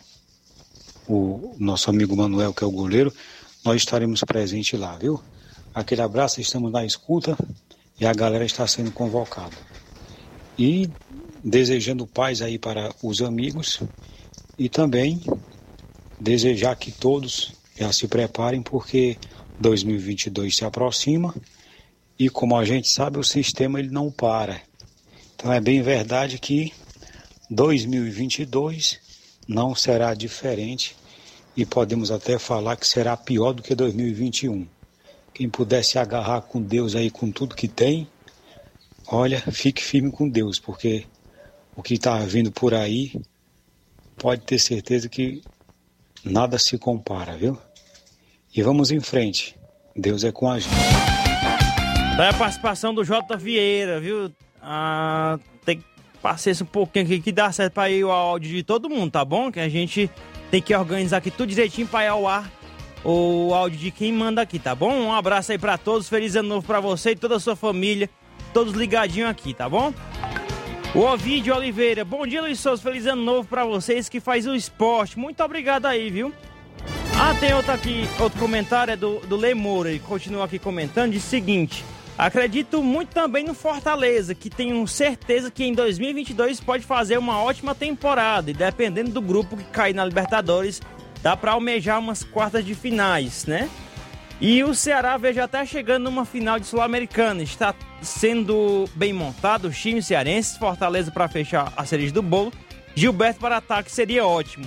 O nosso amigo Manuel, que é o goleiro, nós estaremos presentes lá, viu? Aquele abraço, estamos na escuta e a galera está sendo convocada. E desejando paz aí para os amigos e também desejar que todos já se preparem porque 2022 se aproxima e como a gente sabe o sistema ele não para. Então é bem verdade que 2022 não será diferente e podemos até falar que será pior do que 2021. Quem puder se agarrar com Deus aí com tudo que tem, olha, fique firme com Deus, porque o que está vindo por aí pode ter certeza que nada se compara, viu? E vamos em frente. Deus é com a gente. Daí a participação do J. Vieira, viu? Ah, tem que paciência um pouquinho aqui que dá certo para ir o áudio de todo mundo, tá bom? Que a gente tem que organizar aqui tudo direitinho para ir ao ar o áudio de quem manda aqui, tá bom? Um abraço aí para todos, feliz ano novo para você e toda a sua família, todos ligadinhos aqui, tá bom? O Ovidio Oliveira, bom dia Luiz Souza, feliz ano novo para vocês que faz o esporte, muito obrigado aí, viu? Ah, tem outro aqui, outro comentário, é do, do Lê Moura, ele continua aqui comentando, diz o seguinte... Acredito muito também no Fortaleza, que tenho certeza que em 2022 pode fazer uma ótima temporada e dependendo do grupo que cair na Libertadores, dá para almejar umas quartas de finais, né? E o Ceará vejo até chegando numa final de Sul-Americana, está sendo bem montado os times cearenses, Fortaleza para fechar a cereja do bolo, Gilberto para ataque seria ótimo.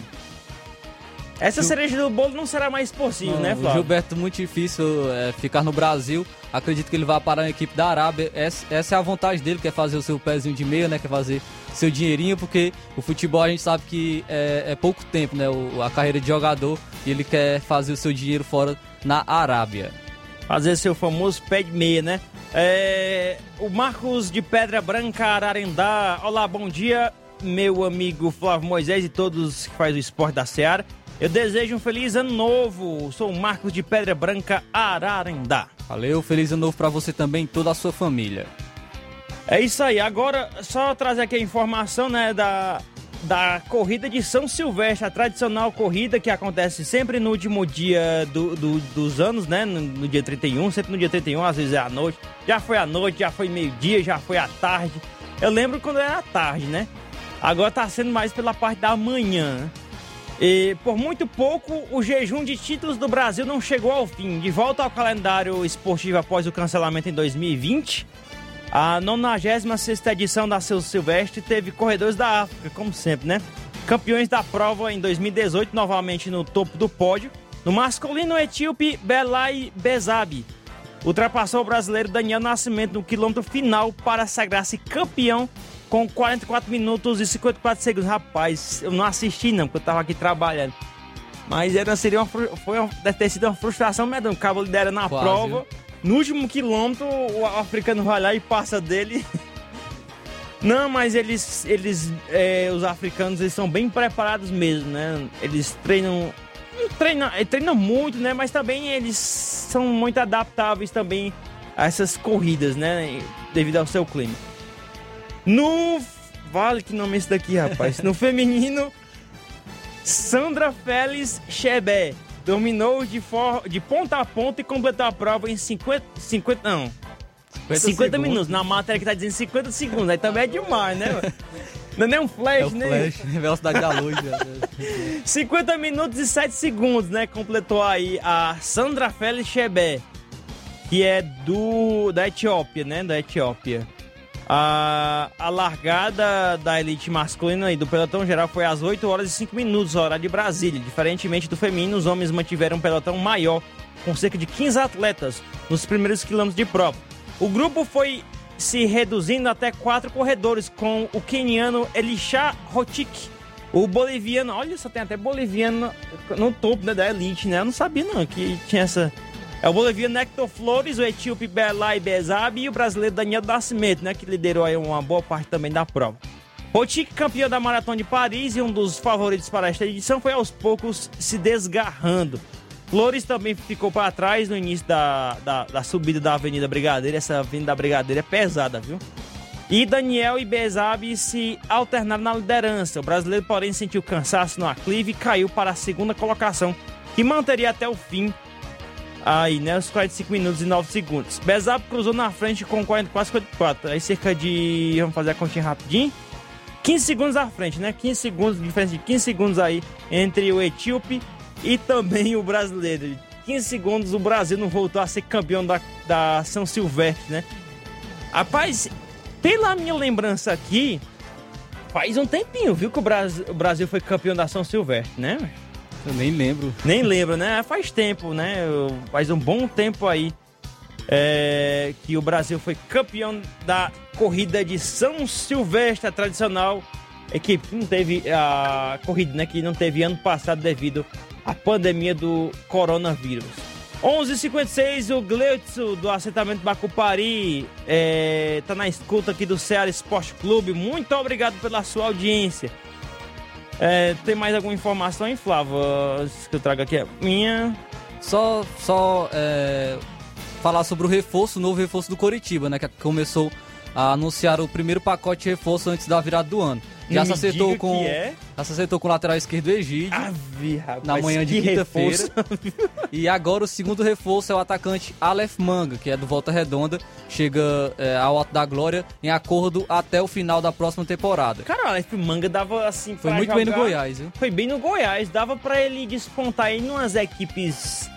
Essa Gil... cereja do bolo não será mais possível, não, né, Flávio? O Gilberto, muito difícil é, ficar no Brasil. Acredito que ele vai parar na equipe da Arábia. Essa, essa, é a vontade dele, quer fazer o seu pezinho de meia, né? Quer fazer seu dinheirinho, porque o futebol a gente sabe que é, é pouco tempo, né? O, a carreira de jogador e ele quer fazer o seu dinheiro fora na Arábia. Fazer seu famoso pé de meia, né? É, o Marcos de Pedra Branca, Ararendá. Olá, bom dia, meu amigo Flávio Moisés e todos que fazem o esporte da Seara. Eu desejo um feliz ano novo. Sou o Marcos de Pedra Branca, Ararendá. Valeu, feliz ano novo para você também e toda a sua família. É isso aí. Agora, só trazer aqui a informação, né, da, da corrida de São Silvestre, a tradicional corrida que acontece sempre no último dia do, do, dos anos, né, no, no, dia 31, sempre no dia 31, às vezes é à noite. Já foi à noite, já foi meio-dia, já foi à tarde. Eu lembro quando era à tarde, né? Agora tá sendo mais pela parte da manhã? E por muito pouco, o jejum de títulos do Brasil não chegou ao fim. De volta ao calendário esportivo após o cancelamento em 2020, a 96 edição da Seu Silvestre teve corredores da África, como sempre, né? Campeões da prova em 2018, novamente no topo do pódio. No masculino, o etíope Belai Bezabi ultrapassou o brasileiro Daniel Nascimento no quilômetro final para sagrar-se campeão com 44 minutos e 54 segundos. Rapaz, eu não assisti não, porque eu tava aqui trabalhando. Mas era, seria uma, foi uma, deve ter sido uma frustração medonha. O cabo lidera na Quase. prova. No último quilômetro, o africano vai lá e passa dele. Não, mas eles, eles é, os africanos, eles são bem preparados mesmo, né? Eles treinam, treinam, eh, treinam muito, né? Mas também eles são muito adaptáveis também a essas corridas, né? Devido ao seu clima. No vale que nome é esse daqui, rapaz? No feminino, Sandra Félix Chebé dominou de, for, de ponta a ponta e completou a prova em 50, 50 não, 50, 50 minutos. Na matéria que tá dizendo 50 segundos, aí também é demais, né? Não é nem um flash, É o né? flash, velocidade da luz. né? 50 minutos e 7 segundos, né? Completou aí a Sandra Félix Chebé, que é do da Etiópia, né? Da Etiópia. A, a largada da elite masculina e do pelotão geral foi às 8 horas e 5 minutos, horário de Brasília. Diferentemente do feminino, os homens mantiveram um pelotão maior, com cerca de 15 atletas nos primeiros quilômetros de prova. O grupo foi se reduzindo até quatro corredores, com o queniano Elisha Rotik, o boliviano, olha só, tem até boliviano no topo né, da elite, né? Eu não sabia não que tinha essa... É o boliviano Nector Flores, o etíope Belay Bezabi e o brasileiro Daniel Nascimento, né? Que liderou aí uma boa parte também da prova. Rotik, campeão da Maratona de Paris e um dos favoritos para esta edição, foi aos poucos se desgarrando. Flores também ficou para trás no início da, da, da subida da Avenida Brigadeiro. Essa Avenida da Brigadeiro é pesada, viu? E Daniel e Bezabi se alternaram na liderança. O brasileiro, porém, sentiu cansaço no aclive e caiu para a segunda colocação, que manteria até o fim. Aí, né? Os 45 minutos e 9 segundos. Bezab cruzou na frente com 40, quase 44. Aí cerca de. Vamos fazer a continha rapidinho. 15 segundos à frente, né? 15 segundos, diferença de 15 segundos aí entre o etíope e também o brasileiro. 15 segundos, o Brasil não voltou a ser campeão da, da São Silvestre, né? Rapaz, pela minha lembrança aqui, faz um tempinho, viu, que o Brasil, o Brasil foi campeão da São Silvestre, né? Eu nem lembro. Nem lembro, né? Faz tempo, né? Faz um bom tempo aí é, que o Brasil foi campeão da corrida de São Silvestre, a tradicional equipe que não teve a corrida, né? Que não teve ano passado devido à pandemia do coronavírus. 11:56 o Gleutzo do assentamento Bacupari é, tá na escuta aqui do Ceará Esporte Clube. Muito obrigado pela sua audiência. É, tem mais alguma informação, hein, Flávio? Que eu trago aqui é minha. Só, só é, falar sobre o reforço, o novo reforço do Coritiba, né? Que começou a anunciar o primeiro pacote de reforço antes da virada do ano. Já Não se acertou com. é. Já se com o lateral esquerdo Egídio. Ave, rapaz, na manhã de quinta-feira. E agora o segundo reforço é o atacante Aleph Manga, que é do Volta Redonda. Chega é, ao Alto da Glória em acordo até o final da próxima temporada. Cara, o Aleph Manga dava assim Foi muito bem no jogar- Goiás, viu? Foi bem no Goiás, dava pra ele despontar aí numas equipes,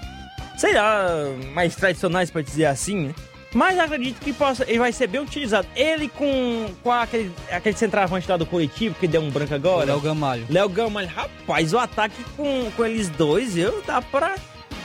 sei lá, mais tradicionais pra dizer assim, né? Mas acredito que possa, ele vai ser bem utilizado. Ele com, com aquele, aquele centroavante lá do Curitiba, que deu um branco agora. Léo Gamalho. Léo Gamalho, rapaz, o ataque com, com eles dois, eu dá pra.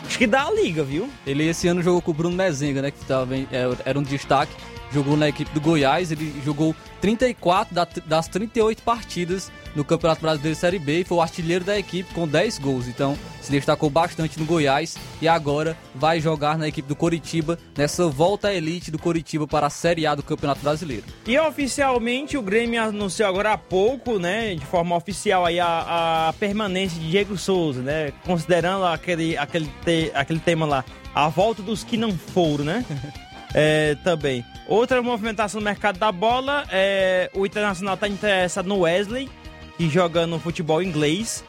Acho que dá a liga, viu? Ele esse ano jogou com o Bruno Mezenga, né? Que tava, é, era um destaque. Jogou na equipe do Goiás. Ele jogou 34 da- das 38 partidas no Campeonato Brasileiro Série B e foi o artilheiro da equipe com 10 gols. Então se destacou bastante no Goiás e agora vai jogar na equipe do Coritiba nessa volta à elite do Coritiba para a Série A do Campeonato Brasileiro. E oficialmente o Grêmio anunciou agora há pouco, né, de forma oficial aí a, a permanência de Diego Souza, né, considerando aquele, aquele, te- aquele tema lá, a volta dos que não foram, né, é, também. Outra movimentação no mercado da bola, é, o Internacional está interessado no Wesley, que joga no futebol inglês,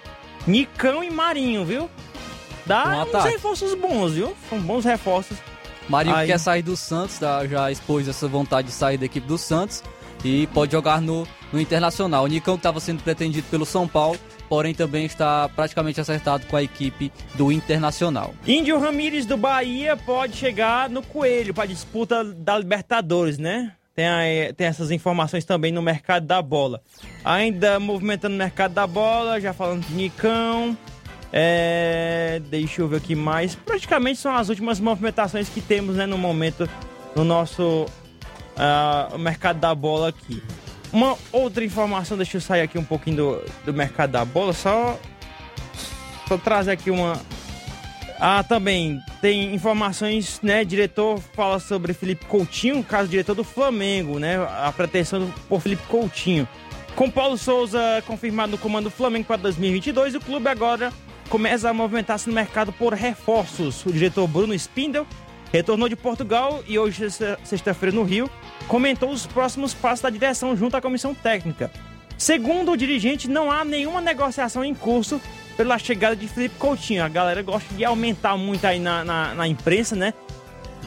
Nicão e Marinho, viu? Um Dá uns ataque. reforços bons, viu? São bons reforços. Marinho Aí. quer sair do Santos, tá? já expôs essa vontade de sair da equipe do Santos e pode jogar no, no Internacional. O Nicão que estava sendo pretendido pelo São Paulo, porém também está praticamente acertado com a equipe do Internacional. Índio Ramírez do Bahia pode chegar no Coelho para disputa da Libertadores, né? Tem, aí- tem essas informações também no mercado da bola. Ainda movimentando o mercado da bola, já falando de Nicão. É, deixa eu ver aqui mais. Praticamente são as últimas movimentações que temos né, no momento no nosso ah, mercado da bola aqui. Uma outra informação, deixa eu sair aqui um pouquinho do, do mercado da bola, só, só trazer aqui uma, Ah, também tem informações, né? Diretor fala sobre Felipe Coutinho, caso diretor do Flamengo, né? A pretensão por Felipe Coutinho. Com Paulo Souza confirmado no comando do Flamengo para 2022, o clube agora começa a movimentar-se no mercado por reforços. O diretor Bruno Spindel retornou de Portugal e hoje, sexta-feira, no Rio, comentou os próximos passos da direção junto à comissão técnica. Segundo o dirigente, não há nenhuma negociação em curso pela chegada de Felipe Coutinho. A galera gosta de aumentar muito aí na, na, na imprensa, né?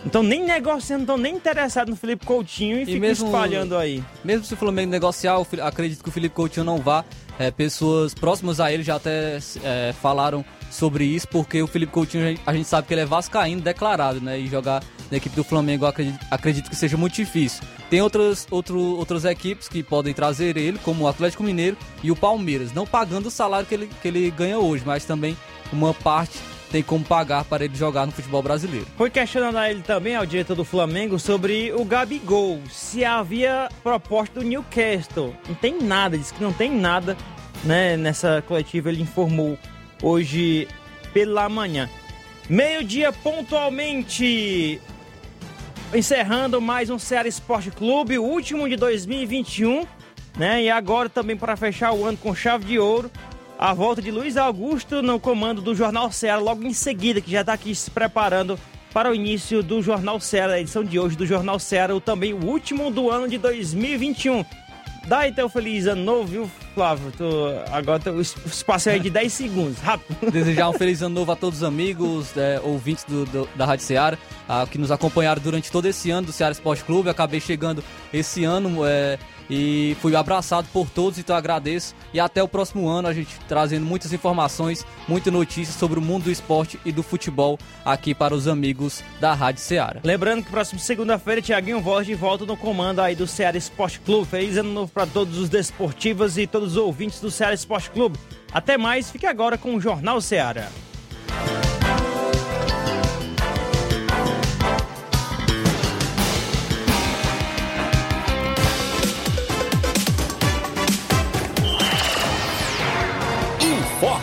Então nem negociando, então nem interessado no Felipe Coutinho e, e fica mesmo, espalhando aí. Mesmo se o Flamengo negociar, acredito que o Felipe Coutinho não vá. É, pessoas próximas a ele já até é, falaram sobre isso, porque o Felipe Coutinho a gente sabe que ele é vascaíno declarado, né? E jogar na equipe do Flamengo acredito, acredito que seja muito difícil. Tem outras, outro, outras equipes que podem trazer ele, como o Atlético Mineiro e o Palmeiras, não pagando o salário que ele, que ele ganha hoje, mas também uma parte tem como pagar para ele jogar no futebol brasileiro. Foi questionando a ele também, ao diretor do Flamengo, sobre o Gabigol, se havia proposta do Newcastle. Não tem nada, disse que não tem nada, né? Nessa coletiva ele informou hoje pela manhã. Meio-dia pontualmente. Encerrando mais um Ceará Esporte Clube, o último de 2021, né? E agora também para fechar o ano com chave de ouro, a volta de Luiz Augusto no comando do Jornal Ceará, logo em seguida, que já está aqui se preparando para o início do Jornal Ceará, a edição de hoje do Jornal Ceará, também o último do ano de 2021. Dá então feliz ano novo, viu, Flávio? Agora o espaço é de 10 segundos, rápido. Desejar um feliz ano novo a todos os amigos, é, ouvintes do, do, da Rádio Ceará, ah, que nos acompanharam durante todo esse ano do Ceará Esporte Clube. Acabei chegando esse ano. É, e fui abraçado por todos, então agradeço. E até o próximo ano, a gente trazendo muitas informações, muitas notícias sobre o mundo do esporte e do futebol aqui para os amigos da Rádio Ceará. Lembrando que próximo segunda-feira, Tiaguinho Voz de volta no comando aí do Ceará Esporte Clube. Feliz ano novo para todos os desportivos e todos os ouvintes do Ceará Esporte Clube. Até mais, fique agora com o Jornal Ceará.